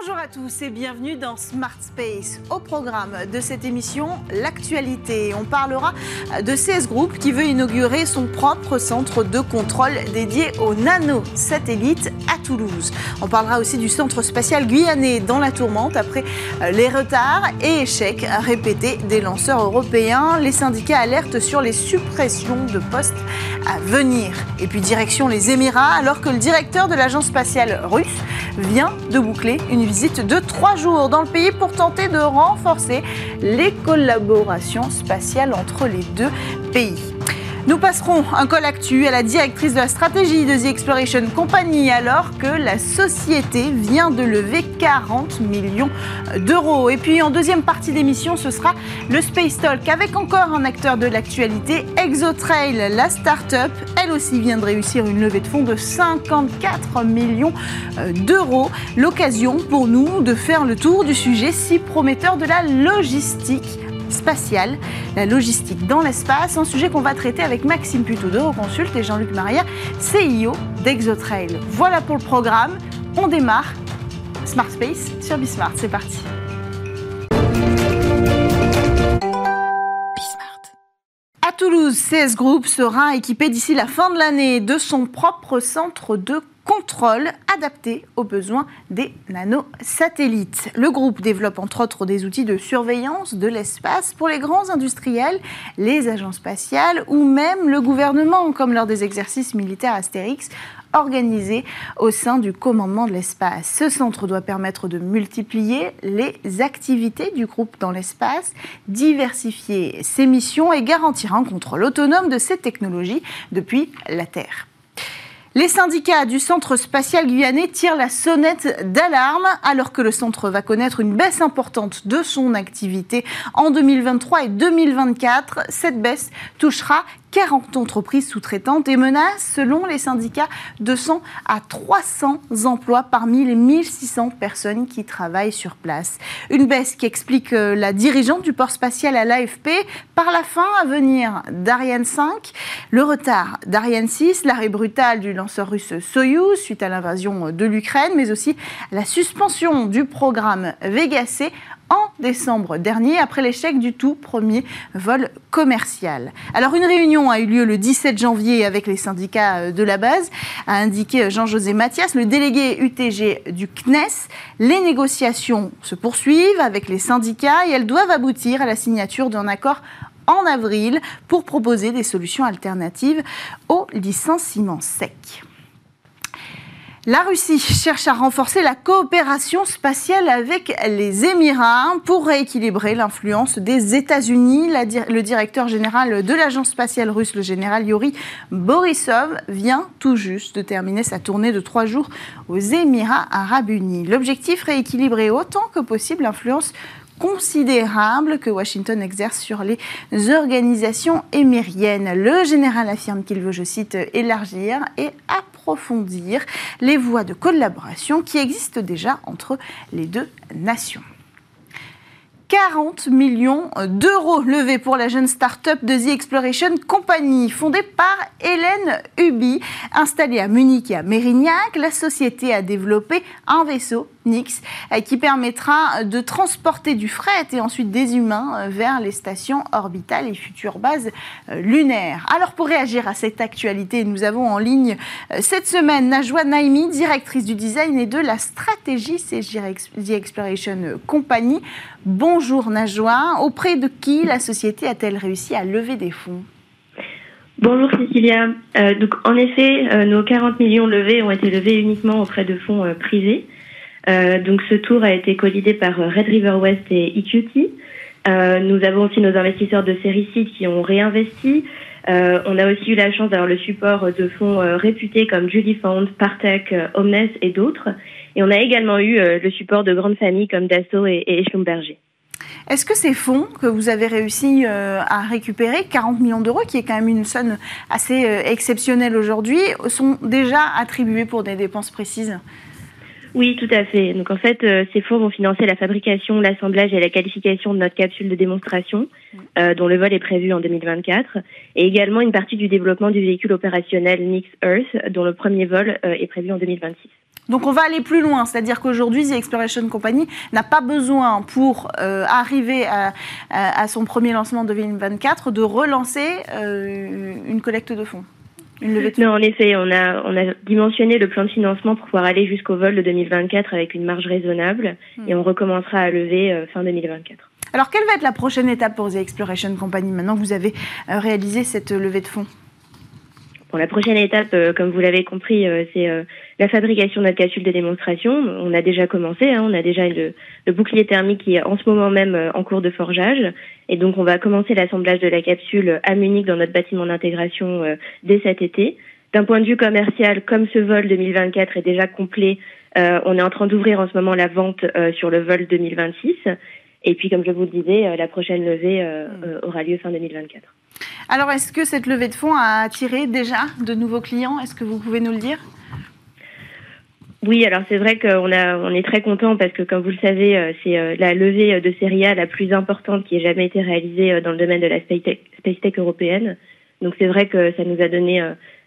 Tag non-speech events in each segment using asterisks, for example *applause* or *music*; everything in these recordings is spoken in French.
Bonjour à tous et bienvenue dans Smart Space. Au programme de cette émission, l'actualité. On parlera de CS Group qui veut inaugurer son propre centre de contrôle dédié aux nanosatellites à Toulouse. On parlera aussi du centre spatial guyanais dans la tourmente après les retards et échecs répétés des lanceurs européens. Les syndicats alertent sur les suppressions de postes à venir. Et puis direction les Émirats alors que le directeur de l'agence spatiale russe vient de boucler une visite de trois jours dans le pays pour tenter de renforcer les collaborations spatiales entre les deux pays. Nous passerons un col actu à la directrice de la stratégie de The Exploration Company alors que la société vient de lever 40 millions d'euros. Et puis en deuxième partie d'émission, ce sera le Space Talk avec encore un acteur de l'actualité, ExoTrail, la start-up. Elle aussi vient de réussir une levée de fonds de 54 millions d'euros. L'occasion pour nous de faire le tour du sujet si prometteur de la logistique spatiale, la logistique dans l'espace, un sujet qu'on va traiter avec Maxime Puto d'Euroconsulte et Jean-Luc Maria, CIO d'ExoTrail. Voilà pour le programme. On démarre Smart Space sur Bismart. C'est parti. À Toulouse, CS Group sera équipé d'ici la fin de l'année de son propre centre de contrôle adapté aux besoins des nanosatellites. Le groupe développe entre autres des outils de surveillance de l'espace pour les grands industriels, les agences spatiales ou même le gouvernement, comme lors des exercices militaires Astérix organisés au sein du commandement de l'espace. Ce centre doit permettre de multiplier les activités du groupe dans l'espace, diversifier ses missions et garantir un contrôle autonome de ces technologies depuis la Terre. Les syndicats du Centre spatial guyanais tirent la sonnette d'alarme alors que le centre va connaître une baisse importante de son activité en 2023 et 2024. Cette baisse touchera 40 entreprises sous-traitantes et menace, selon les syndicats, 200 à 300 emplois parmi les 1600 personnes qui travaillent sur place. Une baisse qui explique la dirigeante du port spatial à l'AFP par la fin à venir d'Ariane 5, le retard d'Ariane 6, l'arrêt brutal du lanceur russe Soyuz suite à l'invasion de l'Ukraine, mais aussi la suspension du programme Vega C en décembre dernier, après l'échec du tout premier vol commercial. Alors une réunion a eu lieu le 17 janvier avec les syndicats de la base, a indiqué Jean-José Mathias, le délégué UTG du CNES. Les négociations se poursuivent avec les syndicats et elles doivent aboutir à la signature d'un accord en avril pour proposer des solutions alternatives au licenciement sec. La Russie cherche à renforcer la coopération spatiale avec les Émirats pour rééquilibrer l'influence des États-Unis. Le directeur général de l'agence spatiale russe, le général Yuri Borisov, vient tout juste de terminer sa tournée de trois jours aux Émirats arabes unis. L'objectif, rééquilibrer autant que possible l'influence considérable que Washington exerce sur les organisations émiriennes. Le général affirme qu'il veut, je cite, élargir et approfondir les voies de collaboration qui existent déjà entre les deux nations. 40 millions d'euros levés pour la jeune start-up de The Exploration Company, fondée par Hélène Huby. Installée à Munich et à Mérignac, la société a développé un vaisseau Nix qui permettra de transporter du fret et ensuite des humains vers les stations orbitales et futures bases lunaires. Alors pour réagir à cette actualité, nous avons en ligne cette semaine Najwa Naimi, directrice du design et de la stratégie The Exploration Company. Bonjour Najwa, auprès de qui la société a-t-elle réussi à lever des fonds? Bonjour Cécilia. Euh, en effet, euh, nos 40 millions levés ont été levés uniquement auprès de fonds euh, privés. Donc ce tour a été collidé par Red River West et EQT. nous avons aussi nos investisseurs de série qui ont réinvesti. on a aussi eu la chance d'avoir le support de fonds réputés comme Judy Fund, Partech, Omnes et d'autres. Et on a également eu le support de grandes familles comme Dassault et, et. Est-ce que ces fonds que vous avez réussi à récupérer, 40 millions d'euros, qui est quand même une somme assez exceptionnelle aujourd'hui, sont déjà attribués pour des dépenses précises? Oui, tout à fait. Donc en fait, ces fonds vont financer la fabrication, l'assemblage et la qualification de notre capsule de démonstration, mm. dont le vol est prévu en 2024, et également une partie du développement du véhicule opérationnel Nix Earth, dont le premier vol est prévu en 2026. Donc on va aller plus loin, c'est-à-dire qu'aujourd'hui, The Exploration Company n'a pas besoin pour euh, arriver à, son premier lancement de 2024 de relancer euh, une collecte de fonds. Une levée de fonds. Non, en effet, on a, on a dimensionné le plan de financement pour pouvoir aller jusqu'au vol de 2024 avec une marge raisonnable hmm. et on recommencera à lever euh, fin 2024. Alors, quelle va être la prochaine étape pour The Exploration Company maintenant que vous avez réalisé cette levée de fonds? Bon, la prochaine étape, euh, comme vous l'avez compris, euh, c'est euh, la fabrication de notre capsule de démonstration. On a déjà commencé, hein, on a déjà le, le, bouclier thermique qui est en ce moment même en cours de forgeage. Et donc, on va commencer l'assemblage de la capsule à Munich dans notre bâtiment d'intégration dès cet été. D'un point de vue commercial, comme ce vol 2024 est déjà complet, on est en train d'ouvrir en ce moment la vente sur le vol 2026. Et puis, comme je vous le disais, la prochaine levée hmm. aura lieu fin 2024. Alors, est-ce que cette levée de fonds a attiré déjà de nouveaux clients? Est-ce que vous pouvez nous le dire? Oui, alors c'est vrai qu'on a, on est très content parce que, comme vous le savez, euh, c'est euh, la levée de série A la plus importante qui ait jamais été réalisée euh, dans le domaine de la space tech, européenne. Donc c'est vrai que ça nous a donné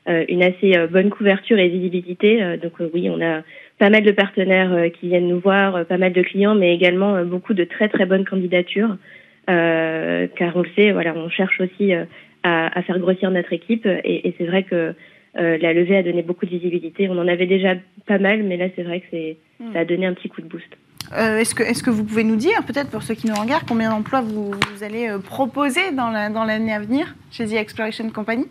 une assez bonne couverture et visibilité. Donc oui, on a pas mal de partenaires qui viennent nous voir, pas mal de clients, mais également beaucoup de très très bonnes candidatures. Euh, car on le sait, voilà, on cherche aussi euh, à, à faire grossir notre équipe et, et c'est vrai que euh, la levée a donné beaucoup de visibilité. On en avait déjà pas mal, mais là c'est vrai que c'est, ça a donné un petit coup de boost. Euh, est-ce, que, est-ce que vous pouvez nous dire, peut-être pour ceux qui nous regardent, combien d'emplois vous, vous allez proposer dans, la, dans l'année à venir chez The Exploration Company?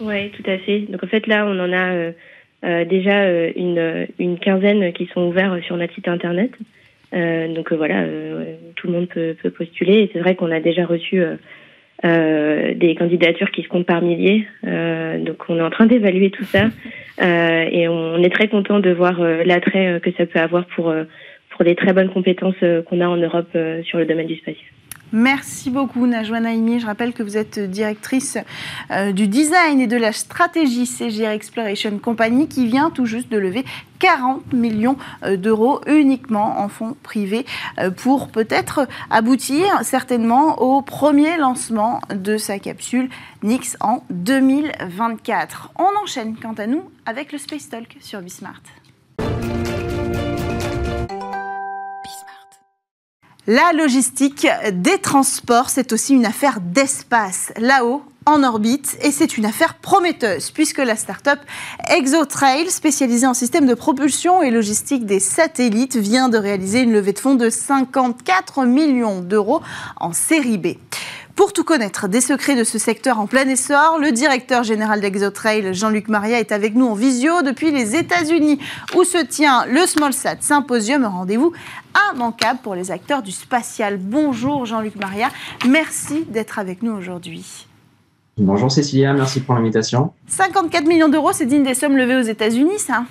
Oui, tout à fait. Donc en fait là, on en a euh, déjà une, une quinzaine qui sont ouverts sur notre site internet. Euh, donc euh, voilà, euh, tout le monde peut, peut postuler. Et c'est vrai qu'on a déjà reçu des candidatures qui se comptent par milliers. donc on est en train d'évaluer tout ça. *laughs* et on est très content de voir l'attrait que ça peut avoir pour, pour les très bonnes compétences qu'on a en Europe sur le domaine du spatial. Merci beaucoup Najwa Naimi. Je rappelle que vous êtes directrice euh, du design et de la stratégie CGR Exploration Company qui vient tout juste de lever 40 millions euh, d'euros uniquement en fonds privés euh, pour peut-être aboutir certainement au premier lancement de sa capsule Nix en 2024. On enchaîne quant à nous avec le Space Talk sur Bismart. La logistique des transports, c'est aussi une affaire d'espace. Là-haut, en orbite et c'est une affaire prometteuse puisque la start-up ExoTrail, spécialisée en système de propulsion et logistique des satellites, vient de réaliser une levée de fonds de 54 millions d'euros en série B. Pour tout connaître des secrets de ce secteur en plein essor, le directeur général d'ExoTrail, Jean-Luc Maria, est avec nous en visio depuis les États-Unis, où se tient le SmallSat Symposium, un rendez-vous immanquable pour les acteurs du spatial. Bonjour Jean-Luc Maria, merci d'être avec nous aujourd'hui. Bonjour Cécilia, merci pour l'invitation. 54 millions d'euros, c'est digne des sommes levées aux États-Unis, ça?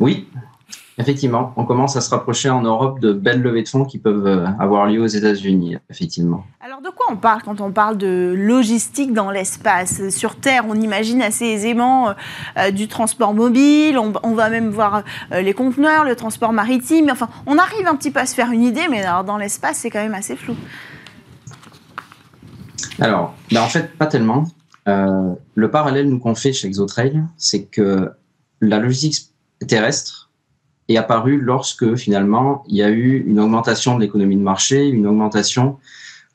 Oui, Effectivement, on commence à se rapprocher en Europe de belles levées de fonds qui peuvent euh, avoir lieu aux États-Unis, effectivement. Alors de quoi on parle quand on parle de logistique dans l'espace? Sur Terre, on imagine assez aisément euh, euh, du transport mobile, on, va même voir les conteneurs, le transport maritime, enfin on arrive un petit peu à se faire une idée, mais alors dans l'espace c'est quand même assez flou. Alors, ben, en fait, pas tellement. le parallèle nous qu'on fait chez ExoTrail, c'est que la logistique terrestre est apparu lorsque finalement il y a eu une augmentation de l'économie de marché, une augmentation,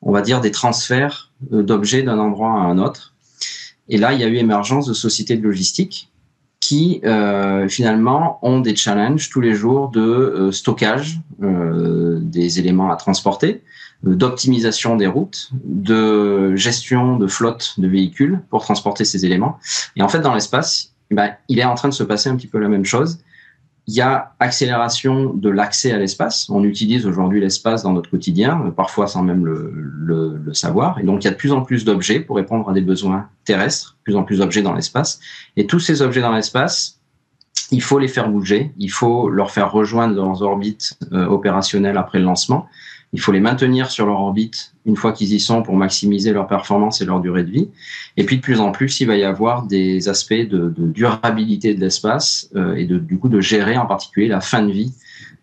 on va dire, des transferts euh, d'objets d'un endroit à un autre. Et là, il y a eu émergence de sociétés de logistique qui euh, finalement ont des challenges tous les jours de euh, stockage des éléments à transporter, d'optimisation des routes, de gestion de flotte de véhicules pour transporter ces éléments. Et en fait, dans l'espace, ben, il est en train de se passer un petit peu la même chose. Il y a accélération de l'accès à l'espace. On utilise aujourd'hui l'espace dans notre quotidien, parfois sans même le, savoir. Et donc, il y a de plus en plus d'objets pour répondre à des besoins terrestres, plus en plus d'objets dans l'espace. Et tous ces objets dans l'espace, il faut les faire bouger, il faut leur faire rejoindre leurs orbites euh, opérationnelles après le lancement. Il faut les maintenir sur leur orbite une fois qu'ils y sont pour maximiser leur performance et leur durée de vie. Et puis de plus en plus, il va y avoir des aspects de, durabilité de l'espace euh, et de, du coup de gérer en particulier la fin de vie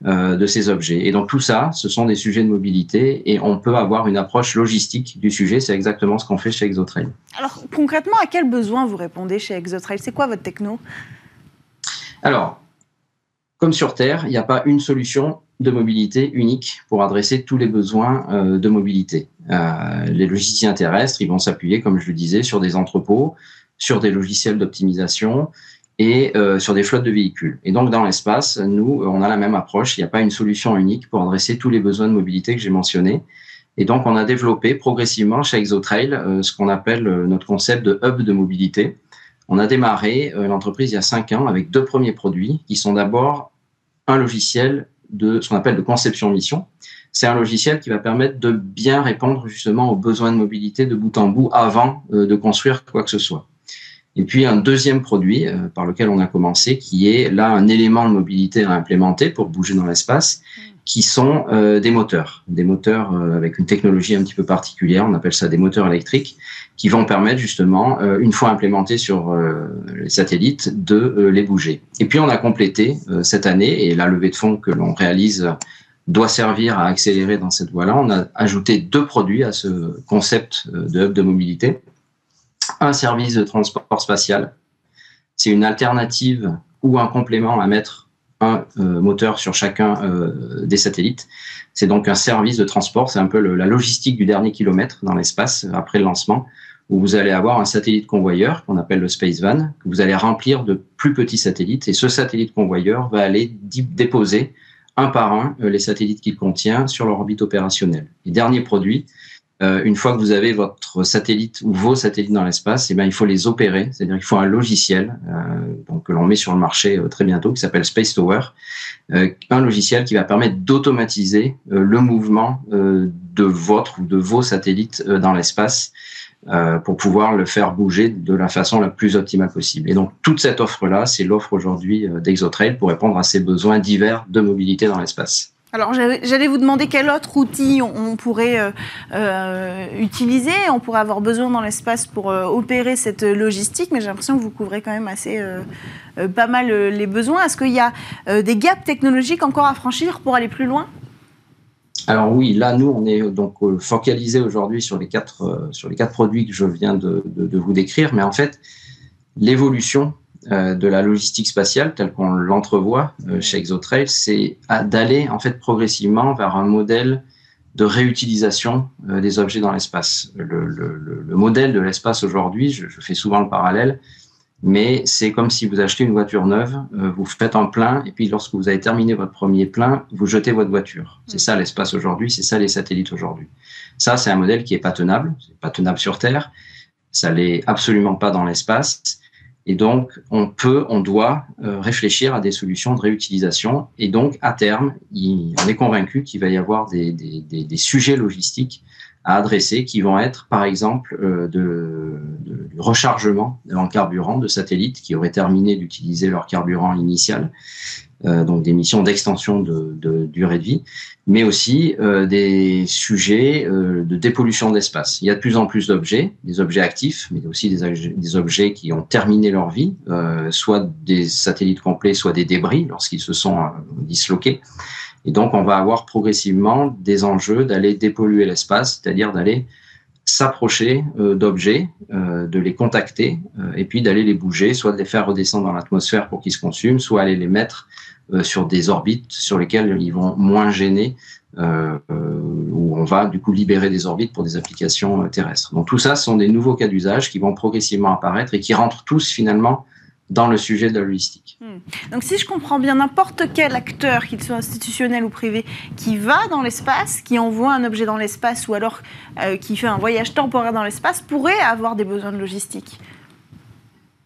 euh, de ces objets. Et donc tout ça, ce sont des sujets de mobilité et on peut avoir une approche logistique du sujet. C'est exactement ce qu'on fait chez Exotrail. Alors concrètement, à quel besoin vous répondez chez Exotrail? C'est quoi votre techno? Alors, comme sur Terre, il n'y a pas une solution de mobilité unique pour adresser tous les besoins euh, de mobilité. Euh, les logiciels terrestres, ils vont s'appuyer, comme je le disais, sur des entrepôts, sur des logiciels d'optimisation et euh, sur des flottes de véhicules. Et donc, dans l'espace, nous, on a la même approche. Il n'y a pas une solution unique pour adresser tous les besoins de mobilité que j'ai mentionnés. Et donc, on a développé progressivement chez Exotrail ce qu'on appelle notre concept de hub de mobilité. On a démarré l'entreprise il y a cinq ans avec deux premiers produits qui sont d'abord un logiciel de ce qu'on appelle de conception mission. C'est un logiciel qui va permettre de bien répondre justement aux besoins de mobilité de bout en bout avant euh, de construire quoi que ce soit. Et puis un deuxième produit euh, par lequel on a commencé, qui est là un élément de mobilité à implémenter pour bouger dans l'espace, qui sont euh, des moteurs, des moteurs avec une technologie un petit peu particulière, on appelle ça des moteurs électriques, qui vont permettre justement, euh, une fois implémentés sur euh, les satellites, de euh, les bouger. Et puis on a complété cette année, et la levée de fonds que l'on réalise doit servir à accélérer dans cette voie-là. On a ajouté deux produits à ce concept de hub de mobilité. Un service de transport spatial. C'est une alternative ou un complément à mettre un moteur sur chacun des satellites. C'est donc un service de transport, c'est un peu la logistique du dernier kilomètre dans l'espace après le lancement où vous allez avoir un satellite convoyeur qu'on appelle le Space Van, que vous allez remplir de plus petits satellites. Et ce satellite convoyeur va aller déposer un par un euh, les satellites qu'il contient sur leur orbite opérationnelle. Dernier produit, euh, une fois que vous avez votre satellite ou vos satellites dans l'espace, eh bien, il faut les opérer, c'est-à-dire qu'il faut un logiciel euh, donc, que l'on met sur le marché très bientôt, qui s'appelle Space Tower, un logiciel qui va permettre d'automatiser le mouvement de votre ou de vos satellites dans l'espace euh, pour pouvoir le faire bouger de la façon la plus optimale possible. Et donc toute cette offre-là, c'est l'offre aujourd'hui euh, d'Exotrail pour répondre à ces besoins divers de mobilité dans l'espace. Alors j'allais vous demander quel autre outil on, pourrait euh, utiliser, on pourrait avoir besoin dans l'espace pour opérer cette logistique, mais j'ai l'impression que vous couvrez quand même assez pas mal les besoins. Est-ce qu'il y a des gaps technologiques encore à franchir pour aller plus loin? Alors oui, là nous on est donc euh, focalisé aujourd'hui sur les quatre euh, produits que je viens de, vous décrire, mais en fait l'évolution euh, de la logistique spatiale telle qu'on l'entrevoit chez Exotrail, c'est d'aller en fait progressivement vers un modèle de réutilisation des objets dans l'espace. Le, le, le, modèle de l'espace aujourd'hui, je, je, fais souvent le parallèle, mais c'est comme si vous achetez une voiture neuve, euh, vous faites un plein, et puis lorsque vous avez terminé votre premier plein, vous jetez votre voiture. C'est ça l'espace aujourd'hui, c'est ça les satellites aujourd'hui. Ça, c'est un modèle qui est pas tenable, c'est pas tenable sur Terre, ça l'est absolument pas dans l'espace, et donc on peut, on doit euh, réfléchir à des solutions de réutilisation, et donc à terme, on est convaincu qu'il va y avoir des, sujets logistiques à adresser qui vont être, par exemple, euh, de, du rechargement en carburant de satellites qui auraient terminé d'utiliser leur carburant initial, donc des missions d'extension de, durée de vie, mais aussi euh, des sujets euh, de dépollution d'espace. Il y a de plus en plus d'objets, des objets actifs, mais aussi des, objets qui ont terminé leur vie, euh, soit des satellites complets, soit des débris lorsqu'ils se sont disloqués. Et donc, on va avoir progressivement des enjeux d'aller dépolluer l'espace, c'est-à-dire d'aller s'approcher euh, d'objets, euh, de les contacter, euh, et puis d'aller les bouger, soit de les faire redescendre dans l'atmosphère pour qu'ils se consument, soit aller les mettre sur des orbites sur lesquelles ils vont moins gêner, où on va du coup libérer des orbites pour des applications terrestres. Donc tout ça, ce sont des nouveaux cas d'usage qui vont progressivement apparaître et qui rentrent tous finalement dans le sujet de la logistique. Hmm. Donc si je comprends bien, n'importe quel acteur, qu'il soit institutionnel ou privé, qui va dans l'espace, qui envoie un objet dans l'espace ou alors euh, qui fait un voyage temporaire dans l'espace, pourrait avoir des besoins de logistique?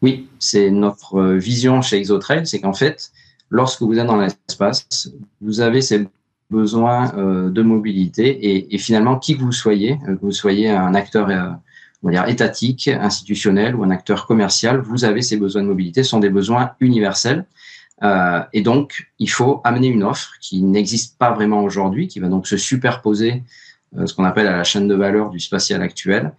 Oui, c'est notre euh, vision chez Exotrail, c'est qu'en fait, lorsque vous êtes dans l'espace, vous avez ces besoins euh, de mobilité et, finalement, qui que vous soyez, que vous soyez un acteur dire, étatique, institutionnel ou un acteur commercial, vous avez ces besoins de mobilité, ce sont des besoins universels. Euh, et donc, il faut amener une offre qui n'existe pas vraiment aujourd'hui, qui va donc se superposer, euh, ce qu'on appelle à la chaîne de valeur du spatial actuel,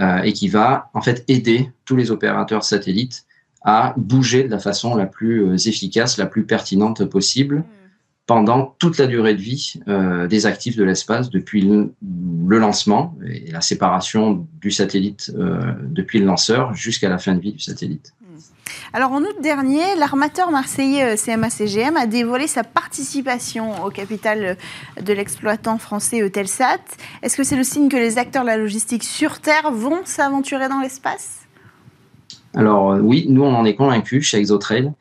euh, et qui va en fait aider tous les opérateurs satellites à bouger de la façon la plus efficace, la plus pertinente possible pendant toute la durée de vie euh, des actifs de l'espace depuis le, lancement et la séparation du satellite euh, depuis le lanceur jusqu'à la fin de vie du satellite. Hmm. Alors en août dernier, l'armateur marseillais euh, CMA-CGM a dévoilé sa participation au capital de l'exploitant français Eutelsat. Est-ce que c'est le signe que les acteurs de la logistique sur Terre vont s'aventurer dans l'espace? Alors oui, nous on en est convaincus chez Exotrail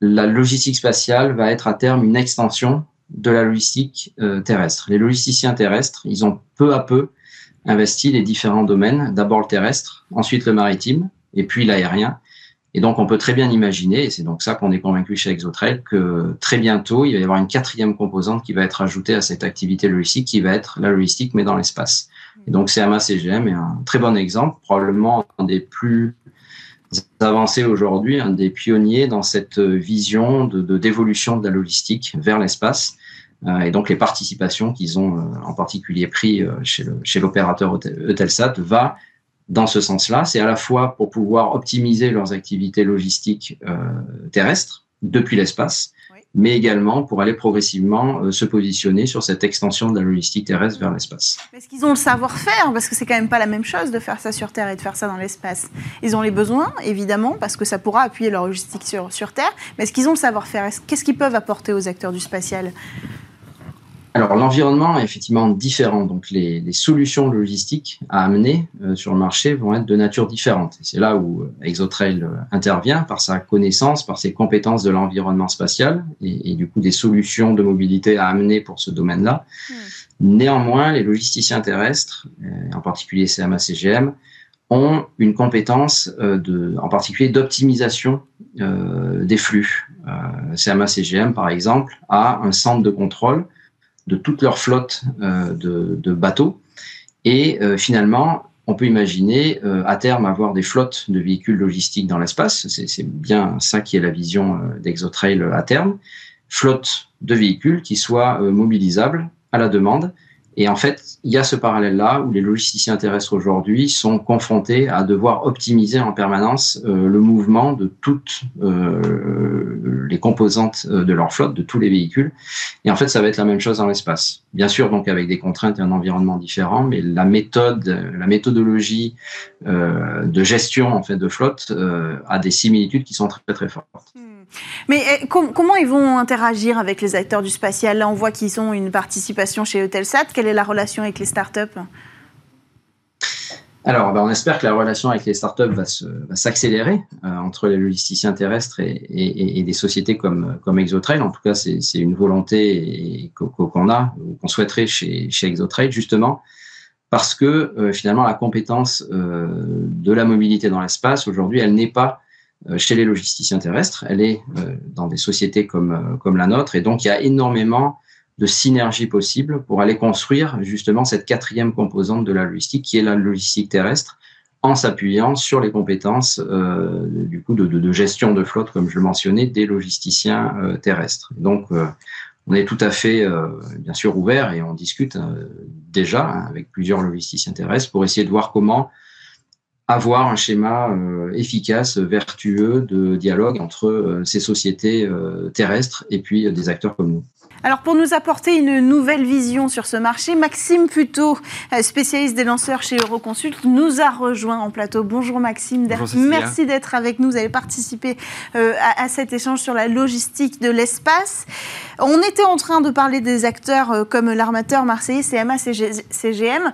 la logistique spatiale va être à terme une extension de la logistique euh, terrestre. Les logisticiens terrestres, ils ont peu à peu investi les différents domaines, d'abord le terrestre, ensuite le maritime, et puis l'aérien. Et donc, on peut très bien imaginer, et c'est donc ça qu'on est convaincu chez Exotrail, que très bientôt, il va y avoir une quatrième composante qui va être ajoutée à cette activité logistique, qui va être la logistique, mais dans l'espace. Et donc, CMA-CGM est un très bon exemple, probablement un des plus avancés aujourd'hui, un des pionniers dans cette vision de d'évolution de, la logistique vers l'espace. Euh, et donc les participations qu'ils ont euh, en particulier pris euh, chez l'opérateur Eutelsat va dans ce sens-là. C'est à la fois pour pouvoir optimiser leurs activités logistiques terrestres depuis l'espace, mais également pour aller progressivement euh, se positionner sur cette extension de la logistique terrestre vers l'espace. Est-ce qu'ils ont le savoir-faire Parce que c'est quand même pas la même chose de faire ça sur Terre et de faire ça dans l'espace. Ils ont les besoins, évidemment, parce que ça pourra appuyer leur logistique sur, sur Terre, mais est-ce qu'ils ont le savoir-faire? Qu'est-ce qu'ils peuvent apporter aux acteurs du spatial? Alors l'environnement est effectivement différent, donc les, solutions logistiques à amener euh, sur le marché vont être de nature différente. C'est là où euh, Exotrail euh, intervient par sa connaissance, par ses compétences de l'environnement spatial et, du coup des solutions de mobilité à amener pour ce domaine-là. Hmm. Néanmoins, les logisticiens terrestres, en particulier CMA-CGM, ont une compétence de, en particulier d'optimisation des flux. CMA-CGM, par exemple, a un centre de contrôle de toute leur flotte euh, de, bateaux. Et euh, finalement, on peut imaginer euh, à terme avoir des flottes de véhicules logistiques dans l'espace. C'est bien ça qui est la vision d'Exotrail à terme. Flotte de véhicules qui soient mobilisables à la demande et en fait, il y a ce parallèle-là où les logisticiens terrestres aujourd'hui sont confrontés à devoir optimiser en permanence euh, le mouvement de toutes euh, les composantes euh, de leur flotte, de tous les véhicules. Et en fait, ça va être la même chose dans l'espace. Bien sûr, donc avec des contraintes et un environnement différent, mais la méthode, la méthodologie de gestion en fait de flotte a des similitudes qui sont très très fortes. Hmm. Mais eh, comment ils vont interagir avec les acteurs du spatial? Là, on voit qu'ils ont une participation chez Eutelsat. Quelle est la relation avec les startups? Alors, ben, on espère que la relation avec les startups va s'accélérer euh, entre les logisticiens terrestres et, des sociétés comme, comme Exotrail. En tout cas, c'est une volonté qu'on a, qu'on souhaiterait chez, chez Exotrail, justement, parce que euh, finalement, la compétence euh, de la mobilité dans l'espace, aujourd'hui, elle n'est pas chez les logisticiens terrestres, elle est euh, dans des sociétés comme, euh, comme la nôtre, et donc il y a énormément de synergies possibles pour aller construire justement cette quatrième composante de la logistique, qui est la logistique terrestre, en s'appuyant sur les compétences du coup de, de, gestion de flotte, comme je le mentionnais, des logisticiens terrestres. Donc, on est tout à fait, bien sûr, ouvert et on discute déjà avec plusieurs logisticiens terrestres pour essayer de voir comment avoir un schéma euh, efficace, vertueux de dialogue entre euh, ces sociétés euh, terrestres et puis des acteurs comme nous. Alors pour nous apporter une nouvelle vision sur ce marché, Maxime Puto, spécialiste des lanceurs chez Euroconsult, nous a rejoint en plateau. Bonjour Maxime, merci d'être avec nous. Vous avez participé à, cet échange sur la logistique de l'espace. On était en train de parler des acteurs comme l'armateur marseillais CMA CGM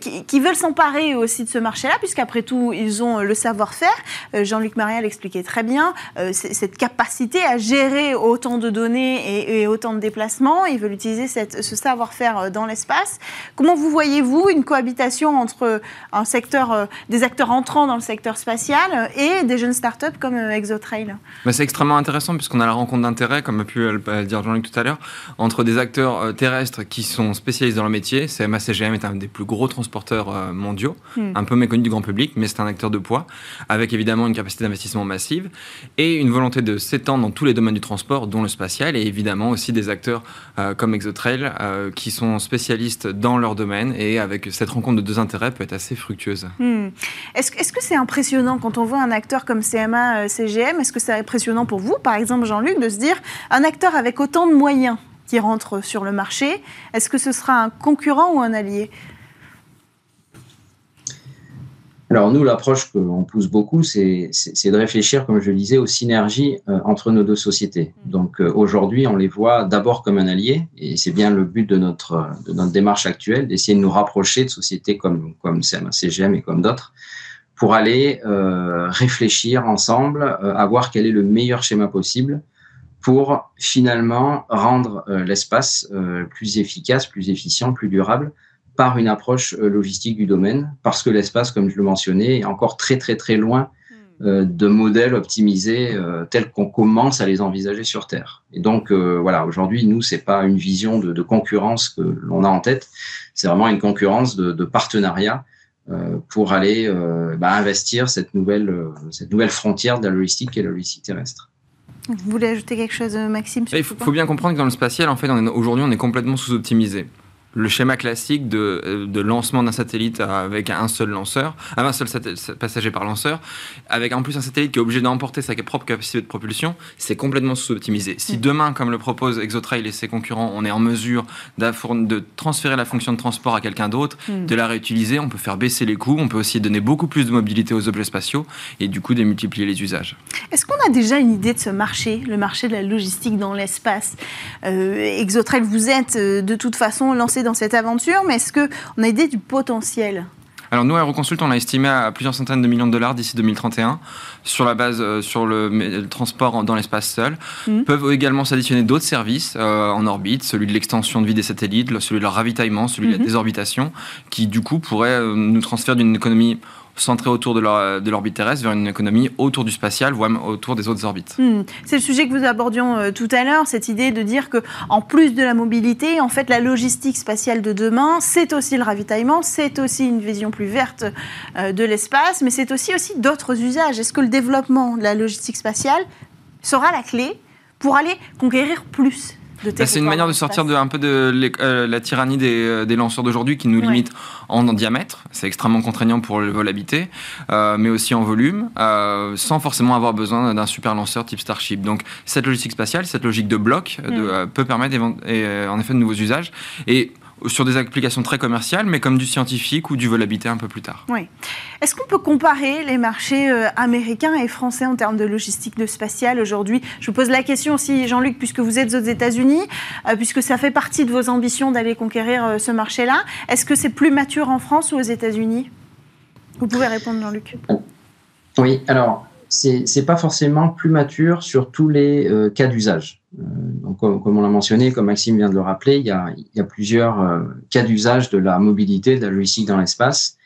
qui, qui veulent s'emparer aussi de ce marché-là, puisqu'après tout, ils ont le savoir-faire. Jean-Luc Maria l'expliquait très bien, cette capacité à gérer autant de données et, et autant de déplacements ils veulent utiliser ce savoir-faire euh, dans l'espace. Comment vous voyez-vous une cohabitation entre un secteur, euh, des acteurs entrants dans le secteur spatial et des jeunes startups comme euh, Exotrail? C'est extrêmement intéressant puisqu'on a la rencontre d'intérêts, comme a pu le dire Jean-Luc tout à l'heure, entre des acteurs terrestres qui sont spécialisés dans le métier. CMA CGM est un des plus gros transporteurs mondiaux, hmm. un peu méconnu du grand public, mais c'est un acteur de poids, avec évidemment une capacité d'investissement massive et une volonté de s'étendre dans tous les domaines du transport, dont le spatial, et évidemment aussi des acteurs comme Exotrail qui sont spécialistes dans leur domaine et avec cette rencontre de deux intérêts peut être assez fructueuse. Hmm. Est-ce que c'est impressionnant quand on voit un acteur comme CMA, CGM Est-ce que c'est impressionnant pour vous, par exemple Jean-Luc, de se dire un acteur avec autant de moyens qui rentre sur le marché, est-ce que ce sera un concurrent ou un allié? Alors nous, l'approche qu'on pousse beaucoup, c'est de réfléchir, comme je le disais, aux synergies euh, entre nos deux sociétés. Mm. Donc euh, aujourd'hui, on les voit d'abord comme un allié, et c'est bien le but de notre, de notre démarche actuelle, d'essayer de nous rapprocher de sociétés comme, comme CGM et comme d'autres, pour aller euh, réfléchir ensemble, à voir quel est le meilleur schéma possible pour finalement rendre l'espace plus efficace, plus efficient, plus durable par une approche euh, logistique du domaine, parce que l'espace, comme je le mentionnais, est encore très très très loin hmm. euh, de modèles optimisés euh, tels qu'on commence à les envisager sur Terre. Et donc voilà, aujourd'hui, nous, c'est pas une vision de, concurrence que l'on a en tête, c'est vraiment une concurrence de, partenariat pour aller bah, investir cette nouvelle, cette nouvelle frontière de la logistique est la logistique terrestre. Vous voulez ajouter quelque chose, Maxime Il faut, bien comprendre que dans le spatial, en fait, aujourd'hui, on est complètement sous-optimisé le schéma classique de, euh, de lancement d'un satellite avec un seul lanceur, un seul passager par lanceur, avec en plus un satellite qui est obligé d'emporter sa propre capacité de propulsion, c'est complètement sous-optimisé. Si mm. demain, comme le propose Exotrail et ses concurrents, on est en mesure de transférer la fonction de transport à quelqu'un d'autre, mm. de la réutiliser, on peut faire baisser les coûts, on peut aussi donner beaucoup plus de mobilité aux objets spatiaux et du coup démultiplier les usages. Est-ce qu'on a déjà une idée de ce marché, le marché de la logistique dans l'espace? Euh, Exotrail, vous êtes euh, de toute façon lancé dans cette aventure, mais est-ce qu'on a idée du potentiel? Alors nous, Aeroconsult, on l'a estimé à plusieurs centaines de millions de dollars d'ici 2031 sur la base euh, sur le, transport dans l'espace seul. Mmh. Peuvent également s'additionner d'autres services euh, en orbite, celui de l'extension de vie des satellites, celui de leur ravitaillement, celui de la mmh. désorbitation, qui du coup pourraient euh, nous transférer d'une économie centrée autour de l'orbite terrestre vers une économie autour du spatial, voire autour des autres orbites. Hmm. C'est le sujet que vous abordions euh, tout à l'heure, cette idée de dire que en plus de la mobilité, en fait, la logistique spatiale de demain, c'est aussi le ravitaillement, c'est aussi une vision plus verte euh, de l'espace, mais c'est aussi aussi d'autres usages. Est-ce que le développement de la logistique spatiale sera la clé pour aller conquérir plus? Bah, c'est une manière de sortir de, un peu de euh, la tyrannie des, euh, des lanceurs d'aujourd'hui qui nous limitent en, diamètre. C'est extrêmement contraignant pour le vol habité, euh, mais aussi en volume, sans forcément avoir besoin d'un super lanceur type Starship. Donc cette logistique spatiale, cette logique de bloc, de, mm. peut permettre en effet de nouveaux usages. Et sur des applications très commerciales, mais comme du scientifique ou du vol habité un peu plus tard. Oui. Est-ce qu'on peut comparer les marchés euh, américains et français en termes de logistique de spatial aujourd'hui? Je vous pose la question aussi, Jean-Luc, puisque vous êtes aux États-Unis, euh, puisque ça fait partie de vos ambitions d'aller conquérir euh, ce marché-là. Est-ce que c'est plus mature en France ou aux États-Unis? Vous pouvez répondre, Jean-Luc. Oui, alors c'est pas forcément plus mature sur tous les cas d'usage. Euh, donc, comme, on l'a mentionné, comme Maxime vient de le rappeler, il y a, il y a plusieurs euh, cas d'usage de la mobilité, de la logistique dans l'espace.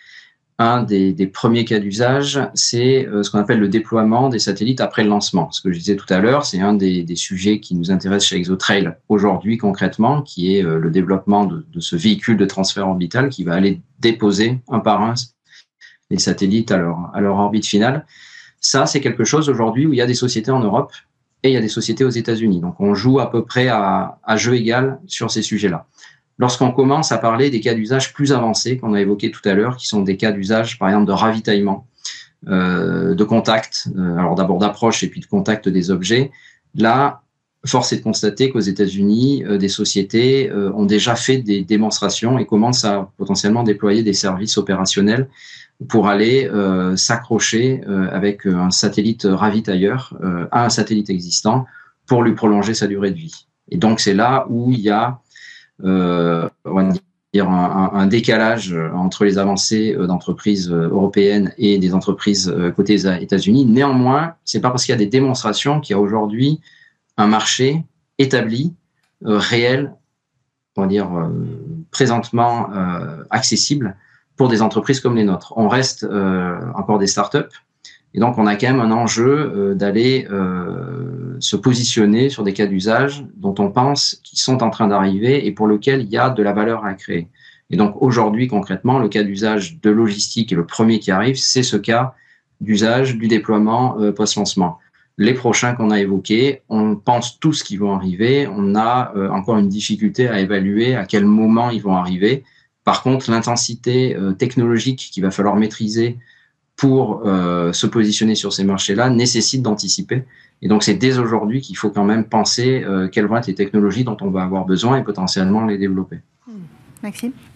Un des, des, premiers cas d'usage, c'est euh, ce qu'on appelle le déploiement des satellites après le lancement. Ce que je disais tout à l'heure, c'est un des, des, sujets qui nous intéresse chez Exotrail aujourd'hui concrètement, qui est le développement de, de, ce véhicule de transfert orbital qui va aller déposer un par un les satellites à leur, à leur orbite finale. Ça, c'est quelque chose aujourd'hui où il y a des sociétés en Europe et il y a des sociétés aux États-Unis. Donc on joue à peu près à, jeu égal sur ces sujets-là. Lorsqu'on commence à parler des cas d'usage plus avancés qu'on a évoqués tout à l'heure, qui sont des cas d'usage par exemple de ravitaillement, euh, de contact, euh, alors d'abord d'approche et puis de contact des objets, là, force est de constater qu'aux États-Unis, euh, des sociétés ont déjà fait des démonstrations et commencent à potentiellement déployer des services opérationnels pour aller euh, s'accrocher euh, avec un satellite ravitailleur euh, à un satellite existant pour lui prolonger sa durée de vie. Et donc c'est là où il y a on va dire un, un, décalage entre les avancées d'entreprises européennes et des entreprises côté États-Unis. Néanmoins, c'est pas parce qu'il y a des démonstrations qu'il y a aujourd'hui un marché établi, réel, on va dire présentement accessible pour des entreprises comme les nôtres. On reste euh, encore des startups. Et donc, on a quand même un enjeu d'aller se positionner sur des cas d'usage dont on pense qu'ils sont en train d'arriver et pour lesquels il y a de la valeur à créer. Et donc, aujourd'hui, concrètement, le cas d'usage de logistique est le premier qui arrive, c'est ce cas d'usage du déploiement post-lancement les prochains qu'on a évoqués, on pense tous qu'ils vont arriver. On a euh, encore une difficulté à évaluer à quel moment ils vont arriver. Par contre, l'intensité euh, technologique qu'il va falloir maîtriser pour euh, se positionner sur ces marchés-là nécessite d'anticiper. Et donc, c'est dès aujourd'hui qu'il faut quand même penser quelles vont être les technologies dont on va avoir besoin et potentiellement les développer.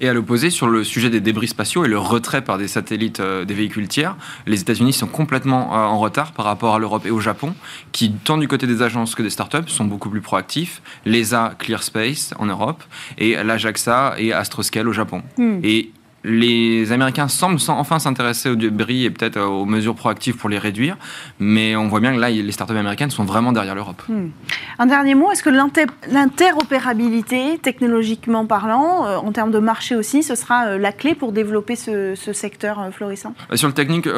Et à l'opposé, sur le sujet des débris spatiaux et le retrait par des satellites euh, des véhicules tiers, les États-Unis sont complètement euh, en retard par rapport à l'Europe et au Japon, qui, tant du côté des agences que des startups, sont beaucoup plus proactifs. L'ESA ClearSpace en Europe et l'AJAXA et Astroscale au Japon. Hmm. Et les Américains semblent enfin s'intéresser aux débris et peut-être aux mesures proactives pour les réduire, mais on voit bien que là, les startups américaines sont vraiment derrière l'Europe. Hmm. Un dernier mot, est-ce que l'interopérabilité, technologiquement parlant, euh, en termes de marché aussi, ce sera euh, la clé pour développer ce, secteur euh, florissant? Sur le technique,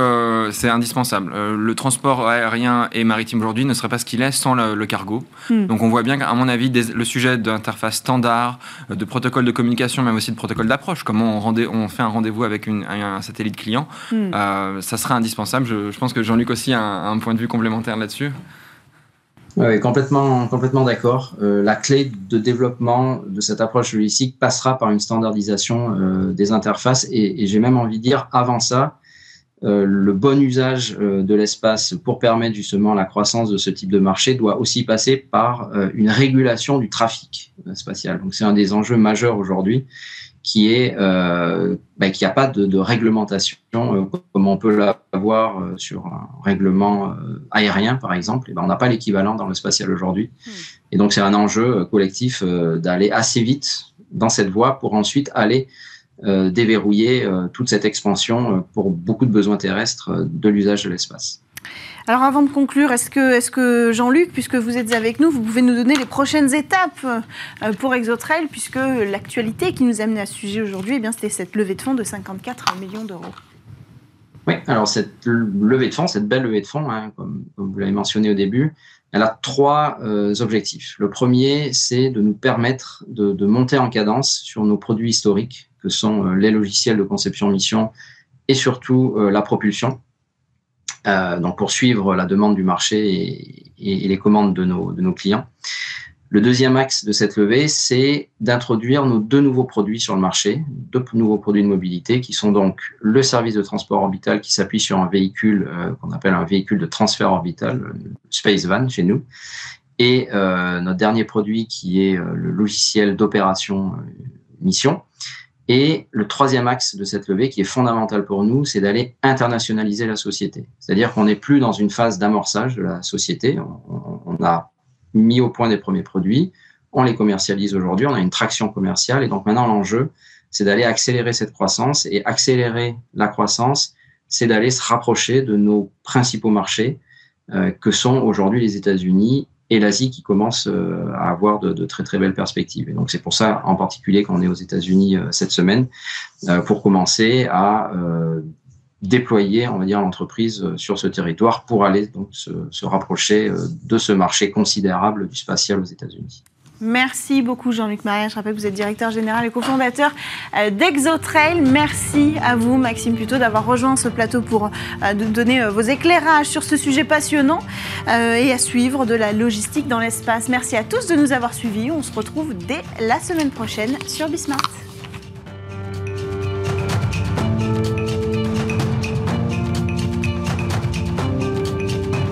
c'est indispensable. le transport aérien et maritime aujourd'hui ne serait pas ce qu'il est sans le, cargo. Hmm. Donc on voit bien qu'à mon avis, le sujet d'interface standard, de protocole de communication, même aussi de protocole d'approche, comment on, rendait, on fait un rendez-vous avec un satellite client, hmm. euh, ça sera indispensable. Je, pense que Jean-Luc aussi a un, point de vue complémentaire là-dessus. Oui, complètement, complètement d'accord. Euh, la clé de développement de cette approche logistique passera par une standardisation euh, des interfaces et, j'ai même envie de dire avant ça, le bon usage de l'espace pour permettre justement la croissance de ce type de marché doit aussi passer par une régulation du trafic spatial. Donc c'est un des enjeux majeurs aujourd'hui qui est euh, bah, qu'il n'y a pas de, de réglementation euh, comme on peut l'avoir euh, sur un règlement aérien par exemple. Et ben, on n'a pas l'équivalent dans le spatial aujourd'hui. Hmm. Et donc c'est un enjeu collectif d'aller assez vite dans cette voie pour ensuite aller déverrouiller toute cette expansion pour beaucoup de besoins terrestres de l'usage de l'espace. Alors avant de conclure, est-ce que, Jean-Luc, puisque vous êtes avec nous, vous pouvez nous donner les prochaines étapes euh, pour Exotrail, puisque l'actualité qui nous a à ce sujet aujourd'hui, eh c'était cette levée de fonds de 54 millions d'euros Oui, alors cette levée de fonds, cette belle levée de fonds, hein, comme, vous l'avez mentionné au début, elle a trois euh, objectifs. Le premier, c'est de nous permettre de, monter en cadence sur nos produits historiques, que sont euh, les logiciels de conception mission et surtout la propulsion donc pour suivre la demande du marché et, les commandes de nos, de nos clients. Le deuxième axe de cette levée, c'est d'introduire nos deux nouveaux produits sur le marché, deux nouveaux produits de mobilité qui sont donc le service de transport orbital qui s'appuie sur un véhicule euh, qu'on appelle un véhicule de transfert orbital, Space Van chez nous, et euh, notre dernier produit qui est euh, le logiciel d'opération mission, et le troisième axe de cette levée, qui est fondamental pour nous, c'est d'aller internationaliser la société. C'est-à-dire qu'on n'est plus dans une phase d'amorçage de la société. On, a mis au point des premiers produits, on les commercialise aujourd'hui, on a une traction commerciale. Et donc maintenant, l'enjeu, c'est d'aller accélérer cette croissance. Et accélérer la croissance, c'est d'aller se rapprocher de nos principaux marchés, euh, que sont aujourd'hui les États-Unis et l'Asie qui commence euh, à avoir de, très très belles perspectives. Et donc c'est pour ça en particulier qu'on est aux États-Unis euh, cette semaine euh, pour commencer à déployer, on va dire, l'entreprise sur ce territoire pour aller donc se, se rapprocher de ce marché considérable du spatial aux États-Unis. Merci beaucoup Jean-Luc Maria. Je rappelle que vous êtes directeur général et cofondateur euh, d'Exotrail. Merci à vous Maxime Plutôt d'avoir rejoint ce plateau pour euh, nous donner euh, vos éclairages sur ce sujet passionnant et à suivre de la logistique dans l'espace. Merci à tous de nous avoir suivis. On se retrouve dès la semaine prochaine sur Bismart.